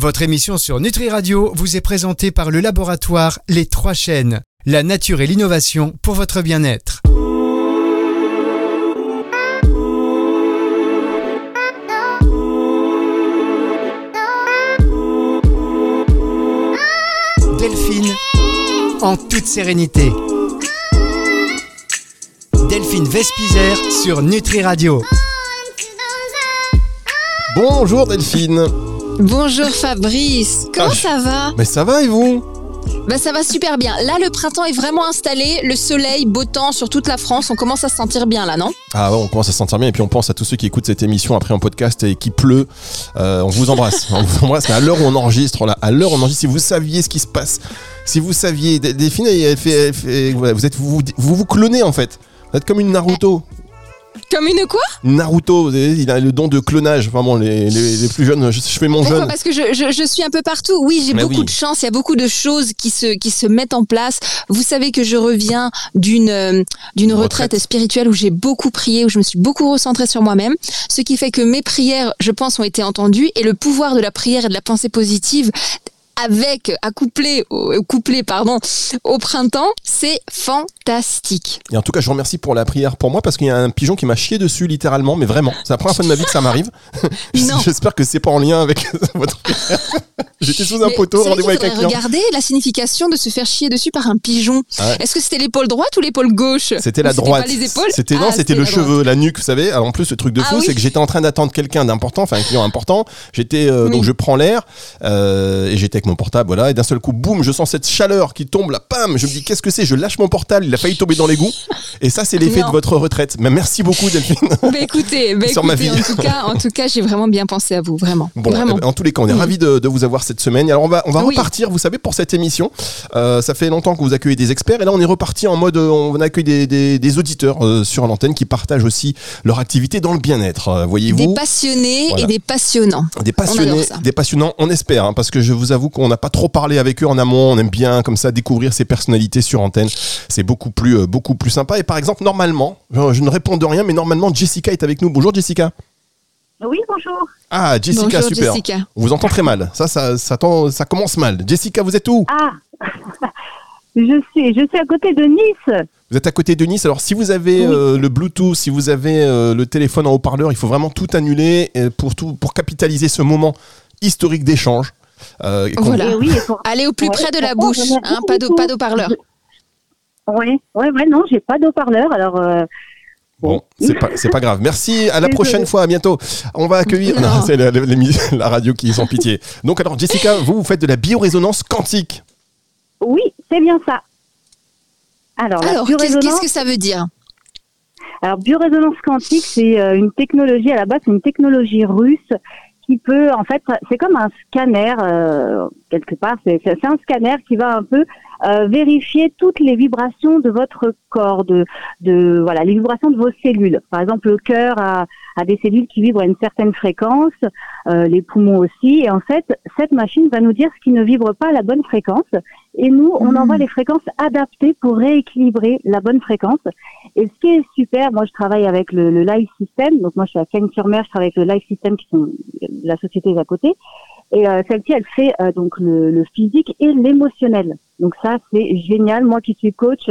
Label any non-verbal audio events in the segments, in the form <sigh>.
Votre émission sur Nutri Radio vous est présentée par le laboratoire Les Trois Chaînes. La nature et l'innovation pour votre bien-être. Delphine, en toute sérénité. Delphine Vespizer sur Nutri Radio. Bonjour Delphine. Bonjour Fabrice, comment Ah, ça va Mais ça va et vous Bah ça va super bien. Là le printemps est vraiment installé, le soleil, beau temps sur toute la France, on commence à se sentir bien là, non? Ah ouais, on commence à se sentir bien et puis on pense à tous ceux qui écoutent cette émission après en podcast et qui pleut. Euh, on vous embrasse, on vous embrasse. Mais à l'heure où on enregistre, là, à l'heure où on enregistre, si vous saviez ce qui se passe, si vous saviez, Del- Delphine, elle fait, elle fait- voilà, vous êtes, vous, vous vous clonez en fait. Vous êtes comme une Naruto. Comme une quoi Naruto, il a le don de clonage. Vraiment, les, les- les plus jeunes, je, je fais mon Pourquoi jeune. Parce que je, je- je suis un peu partout. Oui, j'ai beaucoup oui. de chance, il y a beaucoup de choses qui se, qui se mettent en place. Vous savez que je reviens d'une euh, d'une Une retraite. retraite. spirituelle où j'ai beaucoup prié, où je me suis beaucoup recentrée sur moi-même, ce qui fait que mes prières, je pense, ont été entendues et le pouvoir de la prière et de la pensée positive avec accouplé au, couplé pardon au printemps, c'est fantastique. Et en tout cas, je vous remercie pour la prière pour moi parce qu'il y a un pigeon qui m'a chié dessus littéralement, mais vraiment. C'est la première fois de ma vie que ça m'arrive. <laughs> Non. J'espère que c'est pas en lien avec <laughs> votre prière. J'étais sous un Mais poteau, rendez-vous avec un client. Regarder la signification de se faire chier dessus par un pigeon. Ah ouais. Est-ce que c'était l'épaule droite ou l'épaule gauche? C'était la droite. Pas les épaules? C'était non, Ah, c'était le droite. cheveu, la nuque, vous savez. Alors, en plus, le truc de Ah fou, oui. c'est que j'étais en train d'attendre quelqu'un d'important, enfin un client important. J'étais euh, Oui. donc je prends l'air euh, et j'étais avec mon portable, voilà. Et d'un seul coup, boum, je sens cette chaleur qui tombe là, pam. Je me dis qu'est-ce que c'est Je lâche mon portable, il a failli tomber dans l'égout. Et ça, c'est l'effet de votre retraite. Mais merci beaucoup, Delphine. <laughs> Bah écoutez, bah Sur ma vie. en tout cas, en tout cas, j'ai vraiment bien pensé à vous, vraiment. Bon, vraiment. eh ben, en tous les cas, on est ravis de, de vous avoir cette semaine. Alors, on va, on va Oui. repartir, vous savez, pour cette émission. Euh, ça fait longtemps que vous accueillez des experts. Et là, on est reparti en mode, on accueille des, des, des auditeurs euh, sur l'antenne qui partagent aussi leur activité dans le bien-être. Euh, des Voyez-vous passionnés Voilà. et des passionnants. Des passionnés, des passionnants, on espère, hein, parce que je vous avoue qu'on n'a pas trop parlé avec eux en amont. On aime bien comme ça découvrir ces personnalités sur antenne. C'est beaucoup plus, euh, beaucoup plus sympa. Et par exemple, normalement, je, je ne réponds de rien, mais normalement, Jessica est avec nous. Bonjour Jessica. Oui, bonjour. Ah, Jessica, Bonjour super. Jessica. On vous entend très mal. Ça, ça, ça, commence mal. Jessica, vous êtes où? Ah, <laughs> je suis, je suis à côté de Nice. Vous êtes à côté de Nice. Alors, si vous avez Oui. euh, le Bluetooth, si vous avez euh, le téléphone en haut-parleur, il faut vraiment tout annuler euh, pour, tout, pour capitaliser ce moment historique d'échange. Euh, et Voilà. Et oui, et pour- Allez au plus Ouais, près de la bouche, hein, pas d'eau-parleur. Ouais, ouais, ouais, non, j'ai pas d'eau-parleur, alors. euh, Bon, c'est pas, c'est pas grave. Merci, à la prochaine fois, à bientôt. On va accueillir. Non. <laughs> Non, c'est la, la- l'émi- <laughs> la radio qui est sans pitié. Donc, alors, Jessica, vous, vous faites de la biorésonance quantique. Oui, c'est bien ça. Alors, la Alors, qu'est-ce que ça veut dire? Alors, biorésonance quantique, c'est euh, une technologie, à la base, c'est une technologie russe qui peut, en fait, c'est comme un scanner, euh, quelque part, c'est un scanner qui va un peu euh, vérifier toutes les vibrations de votre corps, de, de voilà, les vibrations de vos cellules. Par exemple, le cœur a, a des cellules qui vibrent à une certaine fréquence, euh, les poumons aussi, et en fait, cette machine va nous dire ce qui ne vibre pas à la bonne fréquence, et nous, on Mhm. envoie les fréquences adaptées pour rééquilibrer la bonne fréquence. Et ce qui est super, moi je travaille avec le, le Live System, donc moi je suis à Cagnes-sur-Mer, je travaille avec le Live System qui sont la société à côté. Et euh, celle-ci, elle fait euh, donc le, le physique et l'émotionnel. Donc ça, c'est génial. Moi qui suis coach,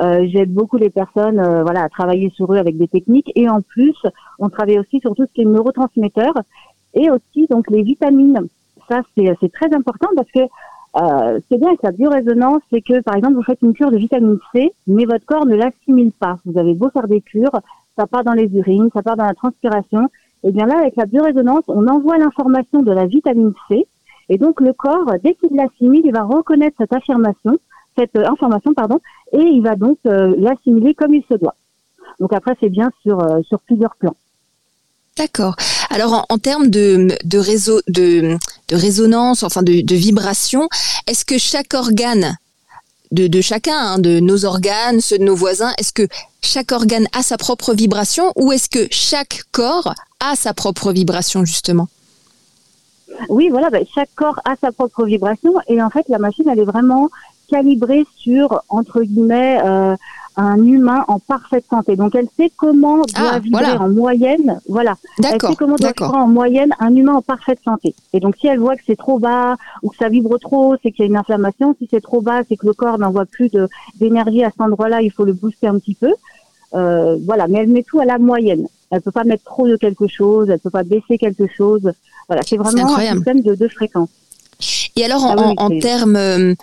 euh, j'aide beaucoup les personnes euh, voilà, à travailler sur eux avec des techniques. Et en plus, on travaille aussi sur tout ce qui est neurotransmetteurs et aussi donc les vitamines. Ça, c'est c'est très important parce que euh, ce qui est bien avec la biorésonance, c'est que par exemple, vous faites une cure de vitamine C, mais votre corps ne l'assimile pas. Vous avez beau faire des cures, ça part dans les urines, ça part dans la transpiration. Et bien là, avec la biorésonance, on envoie l'information de la vitamine C, et donc le corps, dès qu'il l'assimile, il va reconnaître cette affirmation, cette euh, information, pardon, et il va donc euh, l'assimiler comme il se doit. Donc après, c'est bien sur euh, sur plusieurs plans. D'accord. Alors en, en termes de, de réseau de, de résonance, enfin de, de vibration, est-ce que chaque organe de, de chacun, hein, de nos organes, ceux de nos voisins, est-ce que chaque organe a sa propre vibration ou est-ce que chaque corps a sa propre vibration justement? Oui, voilà, ben, chaque corps a sa propre vibration et en fait, la machine, elle est vraiment calibrée sur, entre guillemets, euh, un humain en parfaite santé. Donc elle sait comment doit Ah, vibrer voilà. en moyenne, voilà, elle sait comment doit vibrer en moyenne un humain en parfaite santé. Et donc si elle voit que c'est trop bas ou que ça vibre trop, c'est qu'il y a une inflammation. Si c'est trop bas, c'est que le corps n'envoie plus d'énergie à cet endroit-là, il faut le booster un petit peu. Euh, voilà, mais elle met tout à la moyenne. Elle peut pas mettre trop de quelque chose, elle peut pas baisser quelque chose. Voilà, c'est vraiment un système de, de fréquence. Et alors, en, Ah oui, en- termes, euh,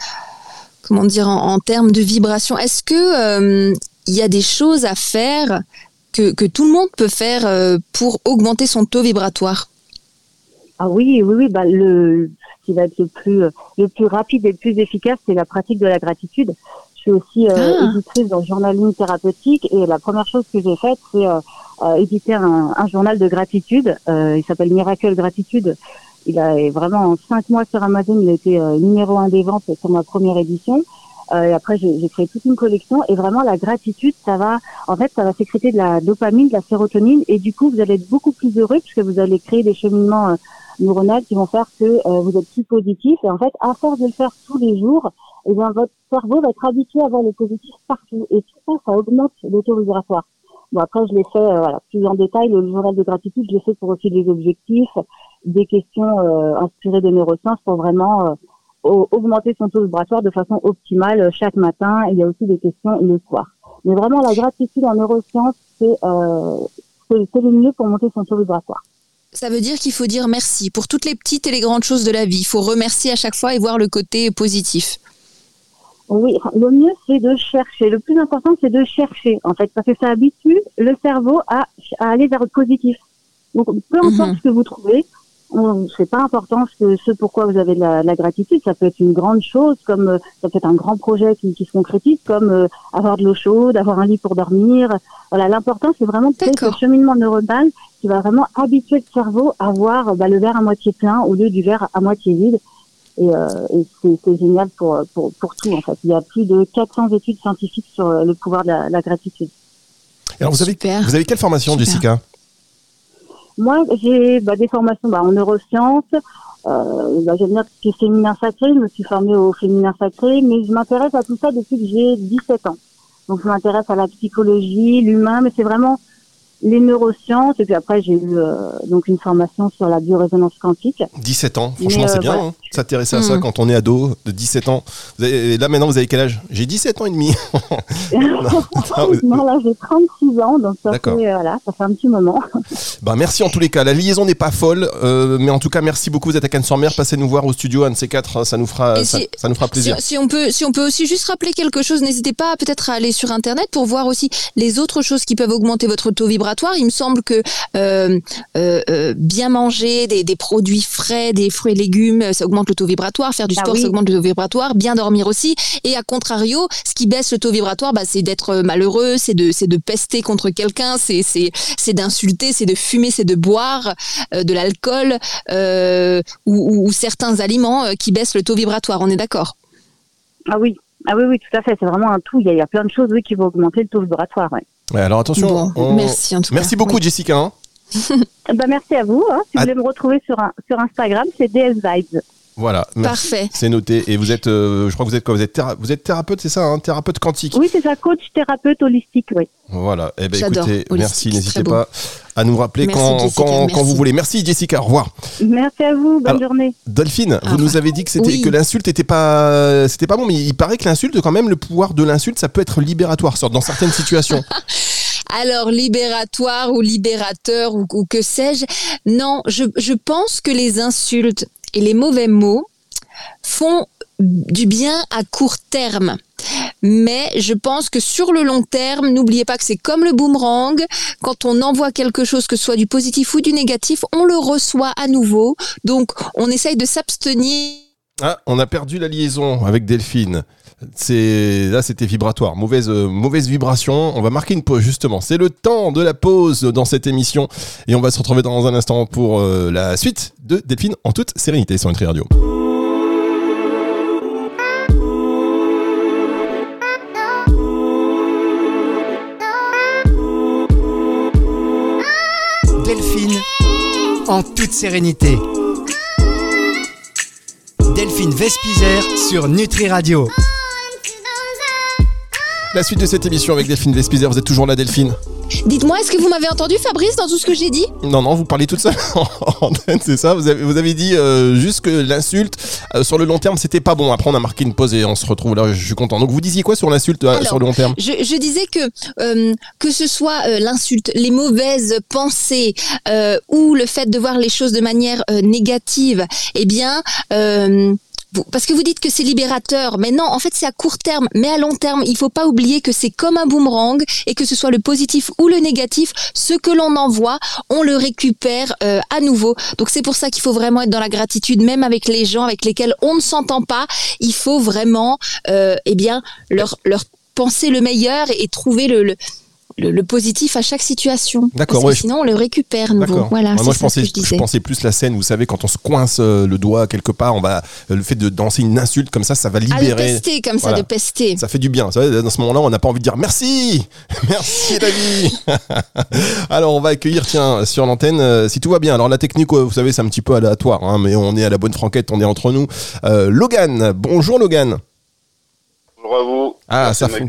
comment dire, en, en termes de vibration, est-ce que euh, il y a des choses à faire que, que tout le monde peut faire euh, pour augmenter son taux vibratoire? Ah oui, oui, oui. Bah le ce qui va être le plus euh, le plus rapide et le plus efficace, c'est la pratique de la gratitude. Je suis aussi euh, Ah. éditrice dans le journaling thérapeutique et la première chose que j'ai faite, c'est euh, éditer un, un journal de gratitude. Euh, il s'appelle Miracle Gratitude. Il a vraiment en cinq mois sur Amazon, il a été euh, numéro un des ventes sur ma première édition. Euh, et après, j'ai créé toute une collection et vraiment la gratitude, ça va, en fait, ça va sécréter de la dopamine, de la sérotonine et du coup, vous allez être beaucoup plus heureux puisque vous allez créer des cheminements euh, neuronales qui vont faire que euh, vous êtes plus positif. Et en fait, à force de le faire tous les jours, eh bien, votre cerveau va être habitué à voir le positif partout. Et tout ça, ça augmente le. Bon, après, je l'ai fait euh, voilà, plus en détail. Le journal de gratitude, je l'ai fait pour aussi des objectifs, des questions euh, inspirées des neurosciences pour vraiment euh, au- augmenter son taux vibratoire de façon optimale euh, chaque matin. Et il y a aussi des questions le soir. Mais vraiment, la gratitude en neurosciences, c'est c'est c'est le mieux pour monter son taux vibratoire. Ça veut dire qu'il faut dire merci pour toutes les petites et les grandes choses de la vie. Il faut remercier à chaque fois et voir le côté positif. Oui, le mieux c'est de chercher. Le plus important c'est de chercher en fait parce que ça habitue le cerveau à, à aller vers le positif. Donc peu importe Mhm. ce que vous trouvez, on- c'est pas important ce, que, ce pourquoi vous avez de la, la gratitude. Ça peut être une grande chose comme euh, ça peut être un grand projet qui, qui se concrétise comme euh, avoir de l'eau chaude, avoir un lit pour dormir. Voilà, l'important c'est vraiment de créer ce cheminement neuronal qui va vraiment habituer le cerveau à voir bah, le verre à moitié plein au lieu du verre à moitié vide. Et, euh, et c'est génial pour, pour, pour tout, en fait. Il y a plus de 400 études scientifiques sur le pouvoir de la, la gratitude. Alors vous avez, Super. vous avez quelle formation, Super. Jessica? Moi, j'ai bah, des formations bah, en neurosciences. Euh, bah, J'aime bien tout ce qui est féminin sacré. Je me suis formée au féminin sacré, mais je m'intéresse à tout ça depuis que j'ai 17 ans. Donc, je m'intéresse à la psychologie, l'humain, mais c'est vraiment les neurosciences. Et puis après, j'ai eu euh, donc une formation sur la biorésonance quantique. 17 ans, franchement c'est euh, bien, voilà. hein, s'intéresser à ça Mhm. quand on est ado, de 17 ans. Vous avez- là maintenant vous avez quel âge? J'ai 17 ans et demi. <laughs> Vous- non, là, j'ai 36 ans, donc ça fait, euh, voilà, ça fait un petit moment. Bah, merci en tous les cas. La liaison n'est pas folle, euh, mais en tout cas merci beaucoup. Vous êtes à Cannes-sur-Mer, passez nous voir au studio, un de ces quatre, hein, ça nous fera, ça, si- ça nous fera Si, plaisir. si on peut, si on peut aussi juste rappeler quelque chose, n'hésitez pas peut-être à aller sur internet pour voir aussi les autres choses qui peuvent augmenter votre taux vibratoire. Il me semble que euh, euh, euh, bien manger des, des produits frais, des fruits et légumes, ça augmente le taux vibratoire. Faire du Ah sport, oui. ça augmente le taux vibratoire. Bien dormir aussi. Et à contrario, ce qui baisse le taux vibratoire, bah, c'est d'être malheureux, c'est de, c'est de pester contre quelqu'un, c'est, c'est, c'est d'insulter, c'est de fumer, c'est de boire euh, de l'alcool ou, ou- ou certains aliments qui baissent le taux vibratoire. On est d'accord? Ah oui, ah oui, oui, tout à fait. C'est vraiment un tout. Il y a, il y a plein de choses oui, qui vont augmenter le taux vibratoire. Ouais. Ouais, alors attention. Bon, on- merci en tout cas. Merci beaucoup Oui. Jessica. hein. <laughs> Bah, merci à vous. Hein. Si Ah. vous voulez me retrouver sur, un, sur Instagram, c'est DS Vibes. Voilà, merci. Parfait. C'est noté. Et vous êtes, euh, je crois que vous êtes quoi Vous êtes, théra- vous êtes thérapeute, c'est ça hein Thérapeute quantique. Oui, c'est ça, coach thérapeute holistique, oui. Voilà. Eh ben J'adore. écoutez, merci. N'hésitez pas à nous rappeler Merci, quand, Jessica, quand, quand vous voulez. Merci Jessica. Au revoir. Merci à vous. Bonne Alors- journée. Dolphine, Ah, vous nous avez dit que c'était oui. que l'insulte était pas c'était pas bon, mais il paraît que l'insulte quand même le pouvoir de l'insulte ça peut être libératoire dans certaines <laughs> situations. Alors, libératoire ou libérateur ou, ou que sais-je Non, je, je pense que les insultes et les mauvais mots font du bien à court terme. Mais je pense que sur le long terme, n'oubliez pas que c'est comme le boomerang. Quand on envoie quelque chose, que ce soit du positif ou du négatif, on le reçoit à nouveau. Donc, on essaye de s'abstenir Ah, on a perdu la liaison avec Delphine. C'est là, c'était vibratoire, mauvaise euh, mauvaise vibration. On va marquer une pause justement. C'est le temps de la pause dans cette émission et on va se retrouver dans un instant pour euh, la suite de Delphine en toute sérénité sur Nutri Radio. Delphine en toute sérénité. Delphine Vespizer sur Nutri Radio. La suite de cette émission avec Delphine Vespizer, vous êtes toujours là Delphine Dites-moi, est-ce que vous m'avez entendu Fabrice dans tout ce que j'ai dit? Non, non, vous parlez toute seule <laughs> en antenne, c'est ça? Vous avez, vous avez dit euh, juste que l'insulte, euh, sur le long terme, c'était pas bon. Après, on a marqué une pause et on se retrouve là, je suis content. Donc, vous disiez quoi sur l'insulte euh, sur le long terme? je, je disais que euh, que ce soit l'insulte, les mauvaises pensées ou le fait de voir les choses de manière négative, eh bien, parce que vous dites que c'est libérateur, mais non, en fait c'est à court terme, mais à long terme, il faut pas oublier que c'est comme un boomerang et que ce soit le positif ou le négatif, ce que l'on envoie, on le récupère euh, à nouveau. Donc c'est pour ça qu'il faut vraiment être dans la gratitude, même avec les gens avec lesquels on ne s'entend pas. Il faut vraiment, euh, eh bien, leur leur penser le meilleur et trouver le, le- le positif à chaque situation. D'accord, ouais, sinon on le récupère nouveau. Voilà, Ouais, moi, je pensais, que je pensais plus la scène, vous savez, quand on se coince euh, le doigt quelque part, on va, euh, le fait de danser une insulte comme ça, ça va Ah, de libérer. pester comme ça, de pester. Ça fait du bien. Dans ce moment-là, on n'a pas envie de dire merci, <laughs> merci la <laughs> vie. alors, on va accueillir, tiens, sur l'antenne, euh, si tout va bien. Alors, la technique, vous savez, c'est un petit peu aléatoire, hein, mais on est à la bonne franquette, on est entre nous. Euh, Logan, bonjour Logan. Bonjour à vous. Ah, ça fon-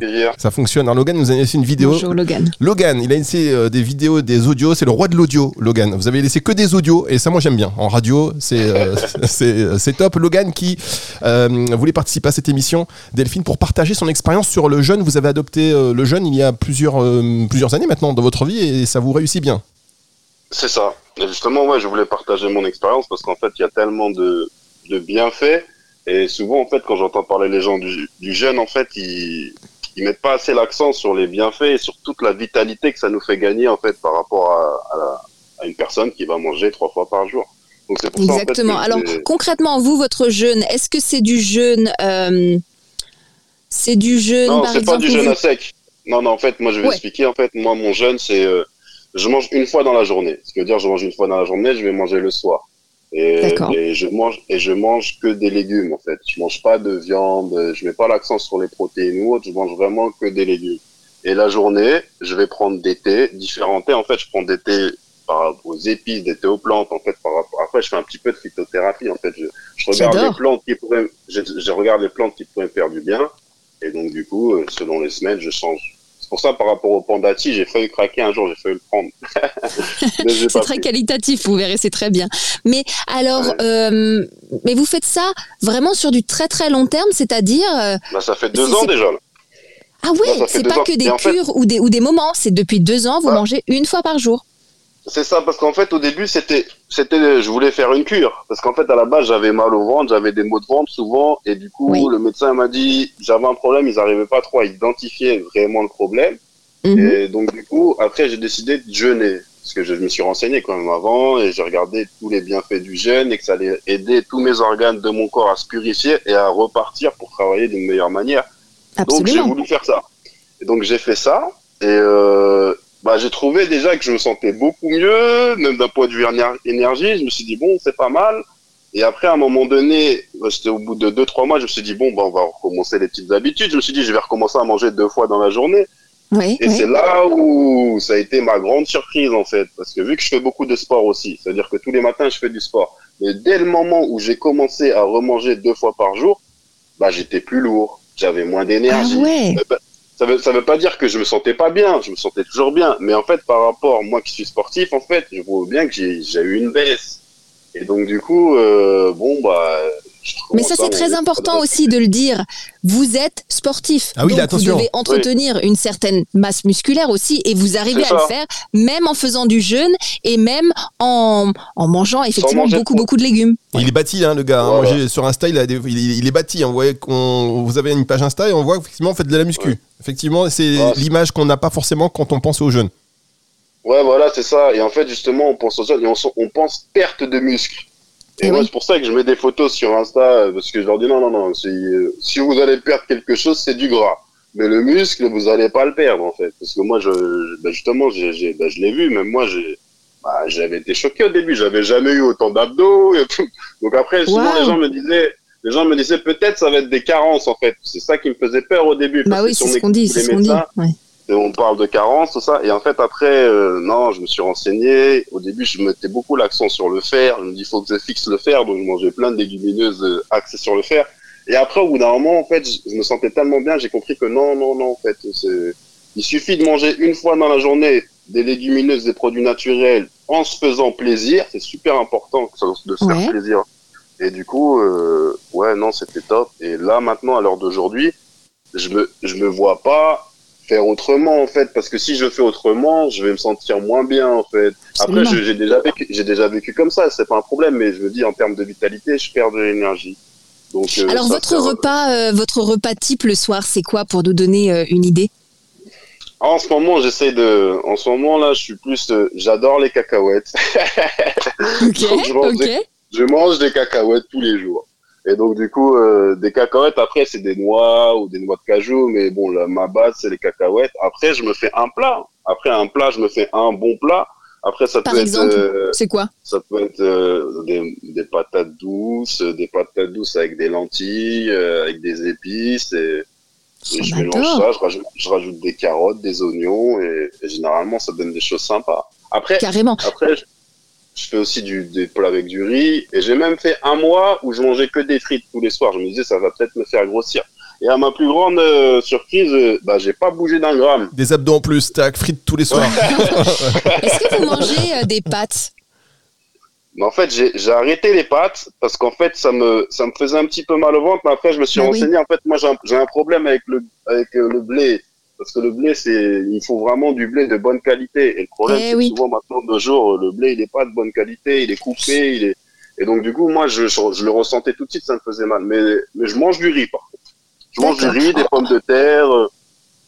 fonctionne. Alors, Logan nous a laissé une vidéo. Bonjour Logan. Logan, il a laissé euh, des vidéos, des audios. C'est le roi de l'audio, Logan. Vous avez laissé que des audios et ça, moi, j'aime bien. En radio, c'est euh, <laughs> c'est c'est top. Logan qui euh, voulait participer à cette émission, Delphine, pour partager son expérience sur le jeûne. Vous avez adopté euh, le jeûne il y a plusieurs euh, plusieurs années maintenant dans votre vie et ça vous réussit bien. C'est ça. Et justement, ouais, je voulais partager mon expérience parce qu'en fait, il y a tellement de, de bienfaits. Et souvent, en fait, quand j'entends parler les gens du, du jeûne, en fait, ils, ils mettent pas assez l'accent sur les bienfaits et sur toute la vitalité que ça nous fait gagner, en fait, par rapport à, à, la- à une personne qui va manger trois fois par jour. Donc, pour ça, en fait, Exactement. Alors concrètement, vous, votre jeûne, est-ce que c'est du jeûne euh, C'est du jeûne, Non, par c'est pas exemple du jeûne vous- à sec. Non, non, en fait, moi, je vais Ouais. expliquer. En fait, moi, mon jeûne, c'est euh, je mange une fois dans la journée. Ce qui veut dire, je mange une fois dans la journée, je vais manger le soir. Et, je mange et je mange que des légumes en fait. Je mange pas de viande, je mets pas l'accent sur les protéines ou autre. Je mange vraiment que des légumes. Et la journée, je vais prendre des thés, différents thés. En fait, je prends des thés par rapport aux épices, des thés aux plantes. En fait, par rapport. Après, je fais un petit peu de phytothérapie. En fait, je, je regarde les plantes qui pourraient, je, je regarde les plantes qui pourraient me faire du bien. Et donc, du coup, euh, selon les semaines, je change. C'est pour ça, par rapport au pandati, j'ai failli craquer un jour, j'ai failli le prendre. <laughs> C'est très pris. qualitatif, vous verrez, c'est très bien. Mais alors, Ouais. euh, mais vous faites ça vraiment sur du très très long terme, c'est-à-dire euh, Bah, ça fait deux ans déjà. là. ah fait c'est pas que des fait- cures ou des ou des moments, c'est depuis deux ans, vous Ouais. mangez une fois par jour. C'est ça, parce qu'en fait, au début, c'était, c'était, je voulais faire une cure. Parce qu'en fait, à la base, j'avais mal au ventre, j'avais des maux de ventre souvent, et du coup, Oui. le médecin m'a dit, j'avais un problème, ils n'arrivaient pas trop à identifier vraiment le problème. Mhm. Et donc, du coup, après, j'ai décidé de jeûner. Parce que je me suis renseigné quand même avant, et j'ai regardé tous les bienfaits du jeûne, et que ça allait aider tous mes organes de mon corps à se purifier et à repartir pour travailler d'une meilleure manière. Donc j'ai voulu faire ça. Et donc j'ai fait ça et euh, bah, j'ai trouvé déjà que je me sentais beaucoup mieux, même d'un point de vue éner- énergie. Je me suis dit bon c'est pas mal. Et après à un moment donné, bah, c'était au bout de deux trois mois, je me suis dit bon bah, on va recommencer les petites habitudes. Je me suis dit je vais recommencer à manger deux fois dans la journée. Oui, Et oui. c'est là où ça a été ma grande surprise en fait, parce que vu que je fais beaucoup de sport aussi, c'est-à-dire que tous les matins je fais du sport. Mais dès le moment où j'ai commencé à remanger deux fois par jour, bah j'étais plus lourd, j'avais moins Ah d'énergie. ouais. Euh, bah, Ça veut, ça veut pas dire que je me sentais pas bien, je me sentais toujours bien. Mais en fait, par rapport, moi qui suis sportif, en fait, je vois bien que j'ai eu une baisse. Et donc, du coup, euh, bon, bah. Mais ça, c'est très important aussi de le dire. Vous êtes sportif. Ah oui, donc attention. Vous devez entretenir une certaine masse musculaire aussi et vous arrivez à le faire même en faisant du jeûne et même en, en mangeant effectivement manger beaucoup, beaucoup de légumes. Il est bâti, hein, le gars. hein. Voilà. Moi, j'ai- sur Insta, il, a des- il, il est bâti. hein. Vous voyez qu'on- vous avez une page Insta et on voit effectivement, vous faites de la muscu. Ouais. Effectivement, c'est Ouais. l'image qu'on n'a pas forcément quand on pense aux jeunes. Ouais, voilà, c'est ça. Et en fait, justement, on pense aux autres et on, on pense perte de muscle. Et moi, oui. c'est pour ça que je mets des photos sur Insta, euh, parce que je leur dis non, non, non, si, euh, si vous allez perdre quelque chose, c'est du gras. Mais le muscle, vous allez pas le perdre, en fait. Parce que moi, je, je- bah, justement, j'ai, j'ai- bah, je l'ai vu, même moi, j'ai, bah, j'avais été choqué au début, j'avais jamais eu autant d'abdos et tout. Donc après, souvent, les gens me disaient, les gens me disaient peut-être ça va être des carences, en fait. C'est ça qui me faisait peur au début. Bah parce oui, que c'est ce qu'on dit, c'est ce qu'on dit. Ouais. Et on parle de carence, tout ça. Et en fait, après, euh, non, je me suis renseigné. Au début, je mettais beaucoup l'accent sur le fer. Je me dis, il faut que je fixe le fer. Donc, je mangeais plein de légumineuses euh, axées sur le fer. Et après, au bout d'un moment, en fait, je me sentais tellement bien, j'ai compris que non, non, non, en fait, c'est, il suffit de manger une fois dans la journée des légumineuses, des produits naturels, en se faisant plaisir. C'est super important de se faire plaisir. Et du coup, euh, ouais, non, c'était top. Et là, maintenant, à l'heure d'aujourd'hui, je me, je me vois pas faire autrement, en fait, parce que si je fais autrement, je vais me sentir moins bien, en fait. Après, j'ai déjà vécu, j'ai déjà vécu comme ça, c'est pas un problème, mais je me dis, en termes de vitalité, je perds de l'énergie. Donc, euh, Alors, votre repas, euh, votre repas type le soir, c'est quoi pour nous donner euh, une idée? En ce moment, j'essaie de. En ce moment là, je suis plus. J'adore les cacahuètes. <laughs> ok. je, mange Des... je mange des cacahuètes tous les jours. Et donc du coup, euh, des cacahuètes. Après, c'est des noix ou des noix de cajou. Mais bon, ma base, c'est les cacahuètes. Après, je me fais un plat. Après un plat, je me fais un bon plat. Après, ça Par peut exemple, être. Euh, c'est quoi? Ça peut être euh, des, des, patates douces, des patates douces avec des lentilles, euh, avec des épices. Et, et je mélange ça. Je rajoute, je rajoute, des carottes, des oignons. Et, et, généralement, ça donne des choses sympas. Après, Carrément. Après, je fais aussi du, des plats avec du riz. Et j'ai même fait un mois où je mangeais que des frites tous les soirs. Je me disais, ça va peut-être me faire grossir. Et à ma plus grande euh, surprise, euh, bah, j'ai pas bougé d'un gramme. Des abdos en plus, tac, frites tous les soirs. <laughs> Est-ce que vous mangez euh, des pâtes? Mais en fait, j'ai arrêté les pâtes parce qu'en fait, ça me, ça me faisait un petit peu mal au ventre. Mais après, je me suis bah renseigné. En fait, moi, j'ai un, un, problème avec le, avec le blé. Parce que le blé, c'est, il faut vraiment du blé de bonne qualité. Et le problème, eh c'est souvent maintenant de jour, le blé, il n'est pas de bonne qualité, il est coupé, il est, et donc du coup, moi, je, je, le ressentais tout de suite, ça me faisait mal. Mais, mais je mange du riz, par contre. Je mange du riz, des pommes de terre. Euh.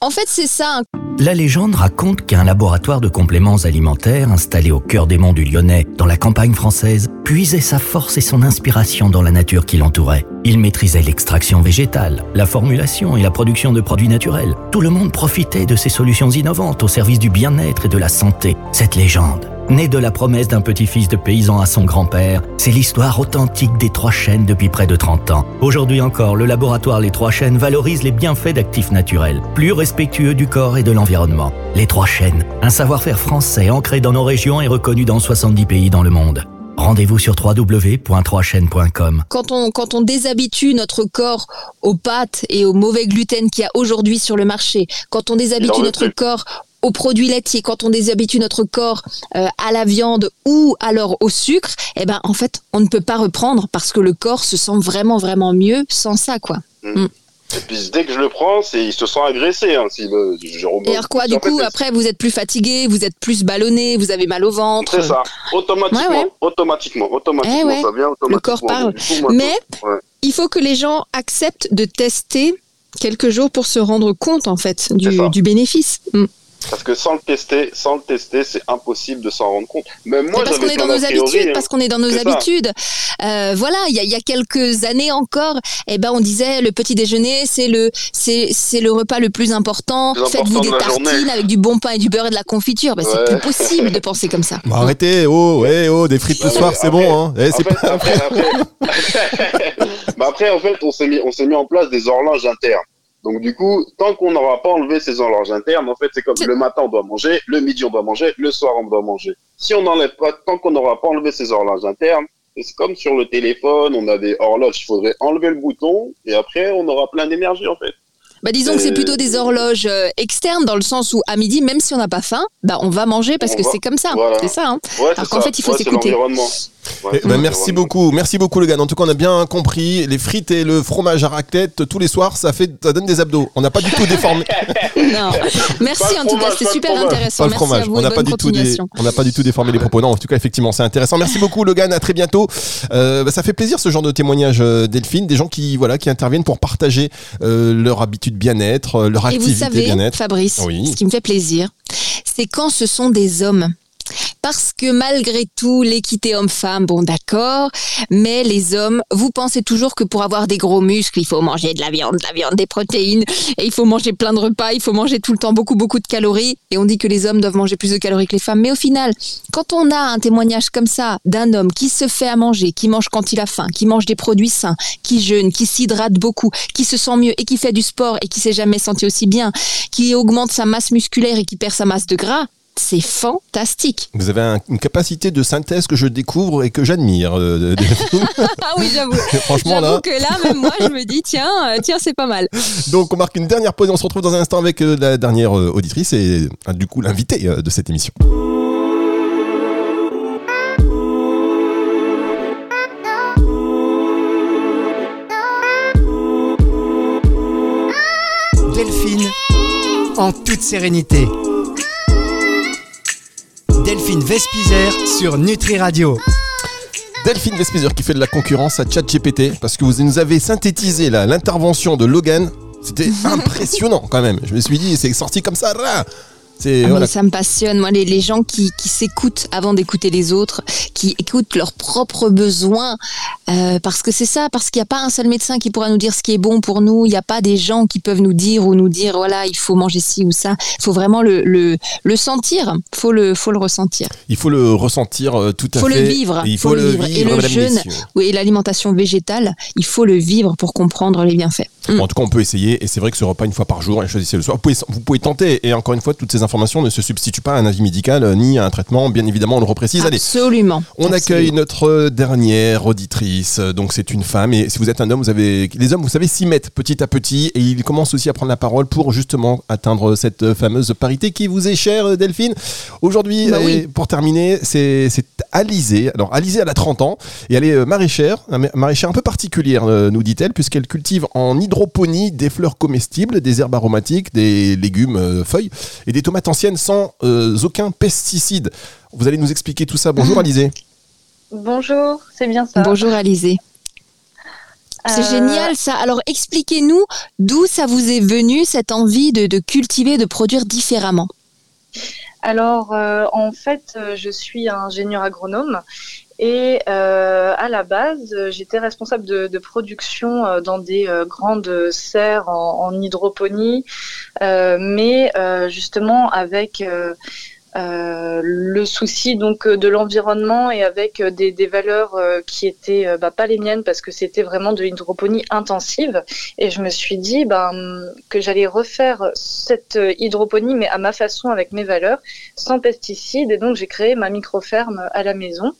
En fait, c'est ça. La légende raconte qu'un laboratoire de compléments alimentaires installé au cœur des monts du Lyonnais, dans la campagne française, puisait sa force et son inspiration dans la nature qui l'entourait. Il maîtrisait l'extraction végétale, la formulation et la production de produits naturels. Tout le monde profitait de ces solutions innovantes au service du bien-être et de la santé. Cette légende, née de la promesse d'un petit-fils de paysan à son grand-père, c'est l'histoire authentique des Trois Chênes depuis près de 30 ans. Aujourd'hui encore, le laboratoire Les Trois Chênes valorise les bienfaits d'actifs naturels, plus respectueux du corps et de l'environnement. Les Trois Chênes, un savoir-faire français ancré dans nos régions et reconnu dans 70 pays dans le monde. Rendez-vous sur www.3chaînes.com. Quand on, quand on déshabitue notre corps aux pâtes et au mauvais gluten qu'il y a aujourd'hui sur le marché, quand on déshabitue notre corps aux produits laitiers, quand on déshabitue notre corps euh, à la viande ou alors au sucre, eh ben en fait, on ne peut pas reprendre parce que le corps se sent vraiment vraiment mieux sans ça quoi. Mm. Mm. Et puis dès que je le prends, c'est il se sent agressé. Hein, si Et alors quoi Du coup, après, vous êtes plus fatigué, vous êtes plus ballonné, vous avez mal au ventre. C'est ça. Automatiquement, automatiquement, automatiquement, eh ça vient automatiquement. Le corps parle. Mais il faut que les gens acceptent de tester quelques jours pour se rendre compte en fait du, du bénéfice. Mm. Parce que sans le tester, sans le tester, c'est impossible de s'en rendre compte. Même moi, parce qu'on est dans nos habitudes, parce qu'on est dans nos habitudes. Euh, voilà, il y a, y a, quelques années encore, eh ben on disait le petit déjeuner, c'est le c'est c'est le repas le plus important. Faites-vous des tartines avec du bon pain et du beurre et de la confiture. Ben, C'est plus possible de <laughs> penser comme ça. arrêtez, oh, ouais, oh, des frites le soir, c'est bon. Hein. Eh, après, pas... après, après, <laughs> bah, après, en fait, on s'est mis on s'est mis en place des horloges internes. Donc du coup, tant qu'on n'aura pas enlevé ces horloges internes, en fait, c'est comme le matin on doit manger, le midi on doit manger, le soir on doit manger. Si on n'enlève pas, tant qu'on n'aura pas enlevé ces horloges internes, c'est comme sur le téléphone, on a des horloges, il faudrait enlever le bouton et après on aura plein d'énergie en fait. Bah disons que c'est plutôt des horloges euh, externes dans le sens où à midi, même si on n'a pas faim, bah on va manger parce que c'est comme ça. C'est ça. Hein. Alors qu'en fait, il faut s'écouter. Eh ben, merci beaucoup, merci beaucoup le gars. En tout cas, on a bien compris. Les frites et le fromage à raclette tous les soirs, ça fait, ça donne des abdos. On n'a pas du tout déformé. <laughs> non. Merci en tout cas, c'était super intéressant. Pas le fromage. on n'a pas du tout, on n'a pas du tout déformé les propos. Non, en tout cas, effectivement, c'est intéressant. Merci beaucoup Logan. À très bientôt. Euh, bah, ça fait plaisir ce genre de témoignage, euh, Delphine, des gens qui voilà qui interviennent pour partager euh, leur habitude bien-être, euh, leur activité bien-être. Fabrice, ce qui me fait plaisir, c'est quand ce sont des hommes parce que malgré tout, l'équité homme-femme, bon d'accord, mais les hommes, vous pensez toujours que pour avoir des gros muscles, il faut manger de la viande, de la viande, des protéines, et il faut manger plein de repas, il faut manger tout le temps beaucoup, beaucoup de calories, et on dit que les hommes doivent manger plus de calories que les femmes. Mais au final, quand on a un témoignage comme ça d'un homme qui se fait à manger, qui mange quand il a faim, qui mange des produits sains, qui jeûne, qui s'hydrate beaucoup, qui se sent mieux et qui fait du sport et qui s'est jamais senti aussi bien, qui augmente sa masse musculaire et qui perd sa masse de gras, c'est fantastique. Vous avez un- une capacité de synthèse que je découvre et que j'admire. euh. <laughs> Ah oui, j'avoue. <laughs> Franchement, là. J'avoue que là, même moi, je me dis, tiens, euh, tiens, c'est pas mal. Donc, on marque une dernière pause et on se retrouve dans un instant avec euh, la dernière auditrice et du coup l'invité de cette émission. Delphine, en toute sérénité. Delphine Vespizer sur Nutri Radio. Delphine Vespizer qui fait de la concurrence à ChatGPT parce que vous nous avez synthétisé l'intervention de Logan. C'était <laughs> impressionnant quand même. Je me suis dit, c'est sorti comme ça. là. C'est Ah, voilà. ça me passionne, moi, les, les gens qui, qui s'écoutent avant d'écouter les autres, qui écoutent leurs propres besoins, euh, parce que c'est ça, parce qu'il n'y a pas un seul médecin qui pourra nous dire ce qui est bon pour nous, il n'y a pas des gens qui peuvent nous dire ou nous dire, voilà, il faut manger ci ou ça, il faut vraiment le, le, le sentir, il faut le, faut le ressentir. Il faut le ressentir euh, tout à Faut le fait. vivre, il faut faut, le le vivre. vivre. Et le jeûne. Oui, et l'alimentation végétale, il faut le vivre pour comprendre les bienfaits. Mm. En tout cas, on peut essayer. Et c'est vrai que ce repas une fois par jour, et choisissez le soir. Vous pouvez, vous pouvez tenter. Et encore une fois, toutes ces informations ne se substituent pas à un avis médical euh, ni à un traitement. Bien évidemment, on le reprécise. Allez. Absolument. On Absolument. accueille notre dernière auditrice. Donc c'est une femme et si vous êtes un homme, vous avez les hommes, vous savez s'y mettre petit à petit et ils commencent aussi à prendre la parole pour justement atteindre cette fameuse parité qui vous est chère, Delphine. Aujourd'hui, Bah oui. pour terminer, c'est Alizée. Alors Alizée, elle a 30 ans et elle est euh, maraîchère, maraîchère un peu particulière, euh, nous dit-elle, puisqu'elle cultive en hydroponie des fleurs comestibles, des herbes aromatiques, des légumes, euh, feuilles et des tomates anciennes sans euh, aucun pesticide. Vous allez nous expliquer tout ça. Bonjour <laughs> Alizée. Bonjour, c'est bien ça. Bonjour Alizé. C'est Euh, génial ça. Alors expliquez-nous d'où ça vous est venu cette envie de, de cultiver, de produire différemment. Alors, euh, en fait, je suis ingénieur agronome et euh, à la base, euh, j'étais responsable de, de production euh, dans des euh, grandes serres en, en hydroponie, euh, mais euh, justement avec euh, le souci donc euh, de l'environnement et avec euh, des, valeurs qui étaient bah, pas les miennes parce que c'était vraiment de l'hydroponie intensive et je me suis dit ben, que j'allais refaire cette hydroponie mais à ma façon avec mes valeurs sans pesticides et donc j'ai créé ma micro-ferme à la maison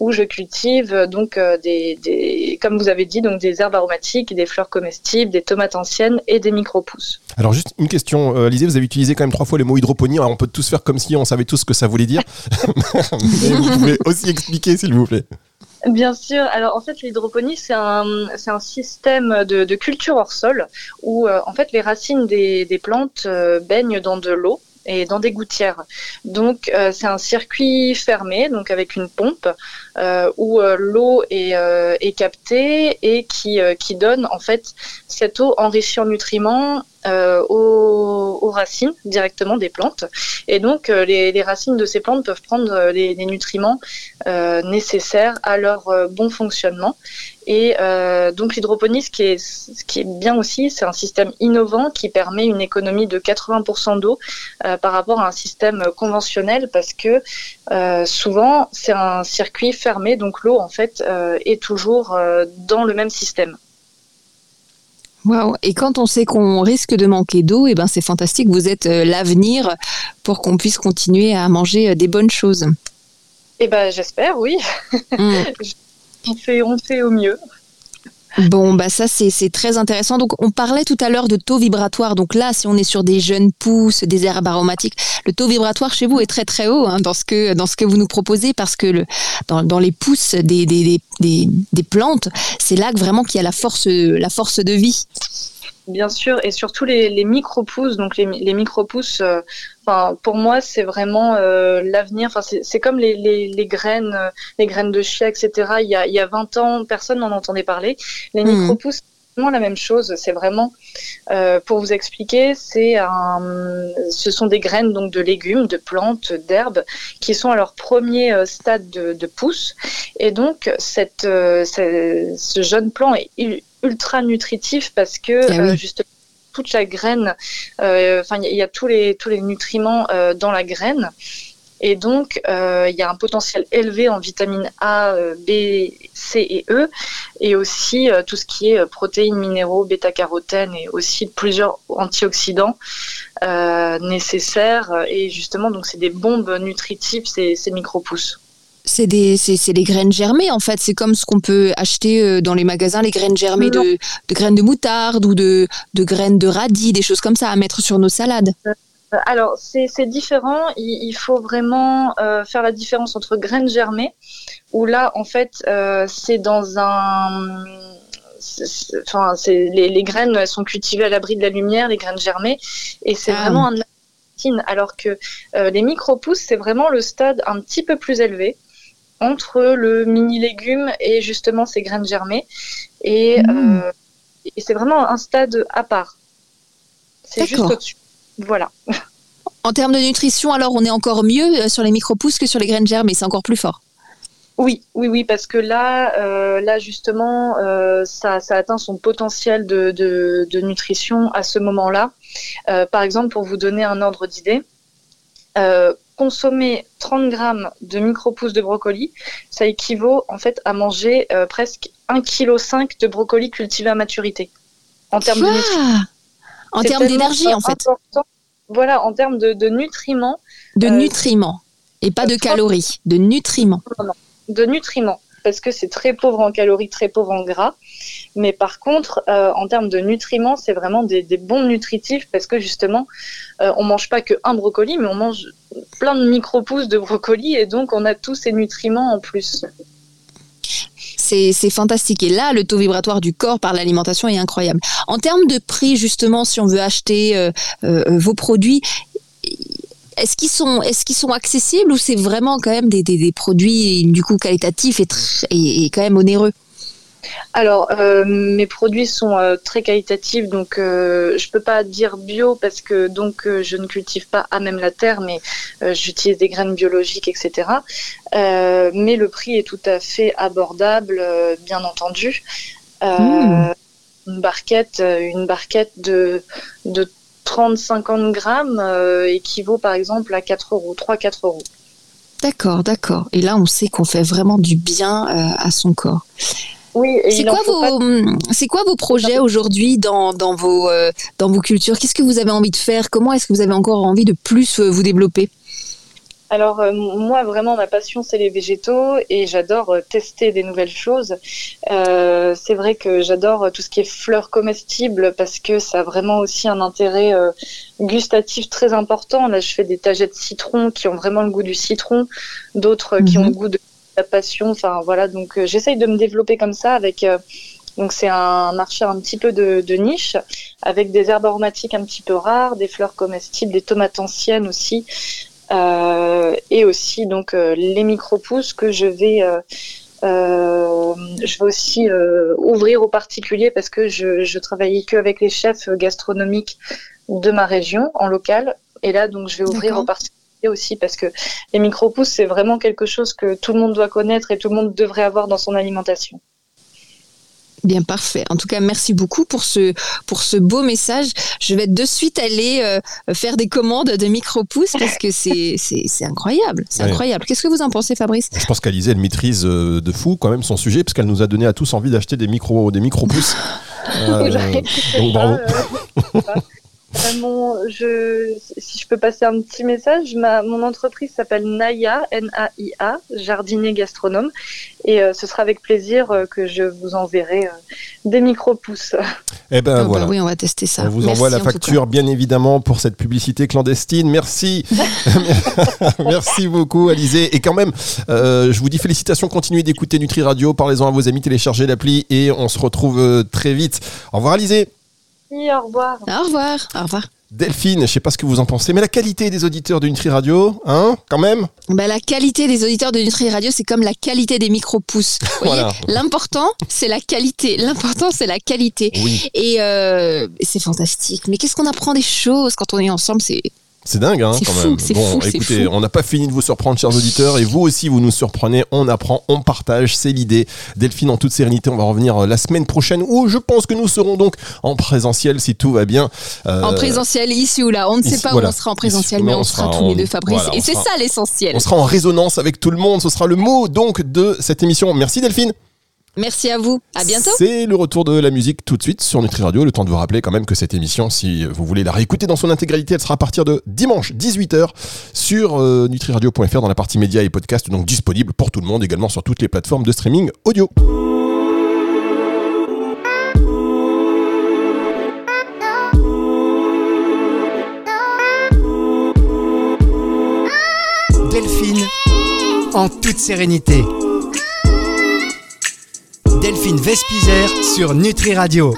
où je cultive donc des, des comme vous avez dit donc des herbes aromatiques, des fleurs comestibles, des tomates anciennes et des micro-pousses. Alors juste une question, euh, vous avez utilisé quand même trois fois le mot hydroponie. Alors on peut tous faire comme si on savait tous ce que ça voulait dire. <laughs> Mais vous pouvez aussi expliquer s'il vous plaît. Bien sûr. Alors en fait, l'hydroponie c'est un c'est un système de, de culture hors sol où euh, en fait les racines des, des plantes euh, baignent dans de l'eau et dans des gouttières. Donc euh, c'est un circuit fermé, donc avec une pompe euh, où euh, l'eau est, est captée et qui qui donne en fait cette eau enrichie en nutriments euh, aux, racines directement des plantes. Et donc euh, les, racines de ces plantes peuvent prendre euh, les, nutriments nécessaires à leur bon fonctionnement. Et donc l'hydroponie, ce qui est, ce qui est bien aussi, c'est un système innovant qui permet une économie de 80% d'eau par rapport à un système conventionnel parce que souvent c'est un circuit fermé, donc l'eau en fait est toujours dans le même système. Et quand on sait qu'on risque de manquer d'eau, et ben c'est fantastique. Vous êtes euh, l'avenir pour qu'on puisse continuer à manger euh, des bonnes choses. Et ben j'espère, oui. <laughs> Mm. On fait, on fait au mieux. Bon, bah ça c'est très intéressant. Donc on parlait tout à l'heure de taux vibratoire. Donc là, si on est sur des jeunes pousses, des herbes aromatiques, le taux vibratoire chez vous est très très haut hein, dans ce que dans ce que vous nous proposez parce que le dans, dans les pousses des des, des, des, des plantes, c'est là que vraiment qu'il y a la force la force de vie. Bien sûr, et surtout les, les micro-pousses. Donc les, les micro-pousses, euh, pour moi, c'est vraiment euh, l'avenir. Enfin, c'est comme les, graines, euh, les graines de chia, etc. Il y a, il y a 20 ans, personne n'en entendait parler. Les Mhm. micro-pousses, c'est vraiment la même chose. C'est vraiment, euh, pour vous expliquer, c'est un, ce sont des graines donc de légumes, de plantes, d'herbes qui sont à leur premier euh, stade de, de pousse. Et donc, cette, euh, ce, ce jeune plant est ultra nutritif parce que Eh oui. euh, justement toute la graine, euh, enfin il y, a- il y a tous les tous les nutriments euh, dans la graine Et donc, il y a un potentiel élevé en vitamines A, B, C et E, et aussi tout ce qui est protéines, minéraux, bêta-carotène et aussi plusieurs antioxydants nécessaires. Et justement, donc c'est des bombes nutritives, ces, ces micro-pousses c'est des, c'est, les graines germées en fait. C'est comme ce qu'on peut acheter euh, dans les magasins, les graines germées de, graines de moutarde ou de, de, graines de radis, des choses comme ça à mettre sur nos salades. Euh, alors c'est, différent. Il, faut vraiment euh, faire la différence entre graines germées, où là en fait c'est dans un Enfin, les, les, graines elles sont cultivées à l'abri de la lumière, les graines germées, et c'est ah. vraiment un alors que les micro-pousses, c'est vraiment le stade un petit peu plus élevé entre le mini légume et justement ces graines germées. Et, mmh. euh, et c'est vraiment un stade à part. C'est juste au-dessus. Voilà. <laughs> En termes de nutrition, alors on est encore mieux euh, sur les micro-pousses que sur les graines germées, c'est encore plus fort. Oui, oui, oui, parce que là, euh, là justement, ça, ça, atteint son potentiel de, de, de nutrition à ce moment-là. par exemple, pour vous donner un ordre d'idée, consommer 30 grammes de micro-pousses de brocoli, ça équivaut en fait à manger euh, presque 1,5 kg de brocoli cultivé à maturité. En termes de En termes d'énergie, en fait. Voilà, en termes de, nutriments. De euh, nutriments. Et pas de calories, de nutriments. de nutriments parce que c'est très pauvre en calories, très pauvre en gras. Mais par contre, euh, en termes de nutriments, c'est vraiment des, bons nutritifs parce que justement, euh, on mange pas que un brocoli, mais on mange plein de micro-pousses de brocoli et donc on a tous ces nutriments en plus. C'est fantastique. Et là, le taux vibratoire du corps par l'alimentation est incroyable. En termes de prix, justement, si on veut acheter euh, vos produits, est-ce qu'ils sont, accessibles ou c'est vraiment quand même des, produits du coup qualitatifs et, quand même onéreux? Alors, euh, mes produits sont euh, très qualitatifs, donc euh, je peux pas dire bio parce que donc je ne cultive pas à même la terre, mais j'utilise des graines biologiques, etc. mais le prix est tout à fait abordable, bien entendu. Mmh. Une barquette, une barquette de, de 30-50 grammes euh, équivaut par exemple à 4 euros, 3-4 euros. D'accord, d'accord. Et là, on sait qu'on fait vraiment du bien euh, à son corps. Oui, c'est quoi, vos, c'est quoi vos projets aujourd'hui dans, dans, vos, euh, dans vos cultures? Qu'est-ce que vous avez envie de faire? Comment est-ce que vous avez encore envie de plus vous développer? Alors euh, moi vraiment ma passion c'est les végétaux et j'adore euh, tester des nouvelles choses. Euh, c'est vrai que j'adore tout ce qui est fleurs comestibles parce que ça a vraiment aussi un intérêt gustatif très important. Là je fais des tagettes citron qui ont vraiment le goût du citron, d'autres qui ont mhm. le goût de la passion. Enfin voilà donc j'essaye de me développer comme ça avec donc c'est un marché un petit peu de, de, niche avec des herbes aromatiques un petit peu rares, des fleurs comestibles, des tomates anciennes aussi. Euh, et aussi donc euh, les micro-pousses que je vais euh, je vais aussi ouvrir aux particuliers parce que je, je travaillais que avec les chefs gastronomiques de ma région en local. Et là, donc, je vais ouvrir aux particuliers aussi parce que les micro-pousses, c'est vraiment quelque chose que tout le monde doit connaître et tout le monde devrait avoir dans son alimentation. Bien parfait. En tout cas, merci beaucoup pour ce pour ce beau message. Je vais de suite aller euh, faire des commandes de micro pouces parce que <laughs> c'est c'est incroyable, c'est incroyable. Qu'est-ce que vous en pensez, Fabrice? Je pense qu'Alizée elle maîtrise euh, de fou quand même son sujet parce qu'elle nous a donné à tous envie d'acheter des micro des micro. <laughs> Euh, donc bravo. <laughs> je, si je peux passer un petit message, ma, mon entreprise s'appelle Naya, N-A-I-A, jardinier gastronome, et euh, ce sera avec plaisir euh, que je vous enverrai euh, des micro-pousses. Eh ben ah bah voilà. oui, on va tester ça. On vous envoie la facture, bien évidemment, pour cette publicité clandestine. Merci. <laughs> <laughs> Merci beaucoup, Alizé. Et quand même, je vous dis félicitations, continuez d'écouter Nutri Radio, parlez-en à vos amis, téléchargez l'appli, et on se retrouve très vite. Au revoir, Alizé au revoir. Au revoir. Au revoir. Delphine, je sais pas ce que vous en pensez, mais la qualité des auditeurs de Nutri Radio, hein, quand même bah, La qualité des auditeurs de Nutri Radio, c'est comme la qualité des micro-pousses. L'important, c'est la qualité. L'important, c'est la qualité. Et euh, c'est fantastique. Mais qu'est-ce qu'on apprend des choses quand on est ensemble? C'est C'est dingue, hein, quand fou, même. Bon, fou, écoutez, on n'a pas fini de vous surprendre, chers auditeurs, et vous aussi, vous nous surprenez. On apprend, on partage, c'est l'idée. Delphine, en toute sérénité, on va revenir euh, la semaine prochaine, où je pense que nous serons donc en présentiel, si tout va bien. Euh, En présentiel, ici ou là. On ne sait ici, pas voilà. où on sera en présentiel, Ici, mais on on sera, sera tous en- les deux, Fabrice. voilà, et c'est sera- ça l'essentiel. On sera en résonance avec tout le monde, ce sera le mot donc de cette émission. Merci Delphine. Merci à vous. À bientôt. C'est le retour de la musique tout de suite sur Nutri Radio. Le temps de vous rappeler quand même que cette émission, si vous voulez la réécouter dans son intégralité, elle sera à partir de dimanche 18h sur euh, nutriradio.fr dans la partie médias et podcasts, donc disponible pour tout le monde, également sur toutes les plateformes de streaming audio. Delphine, en toute sérénité. Delphine Vespizer sur Nutri Radio.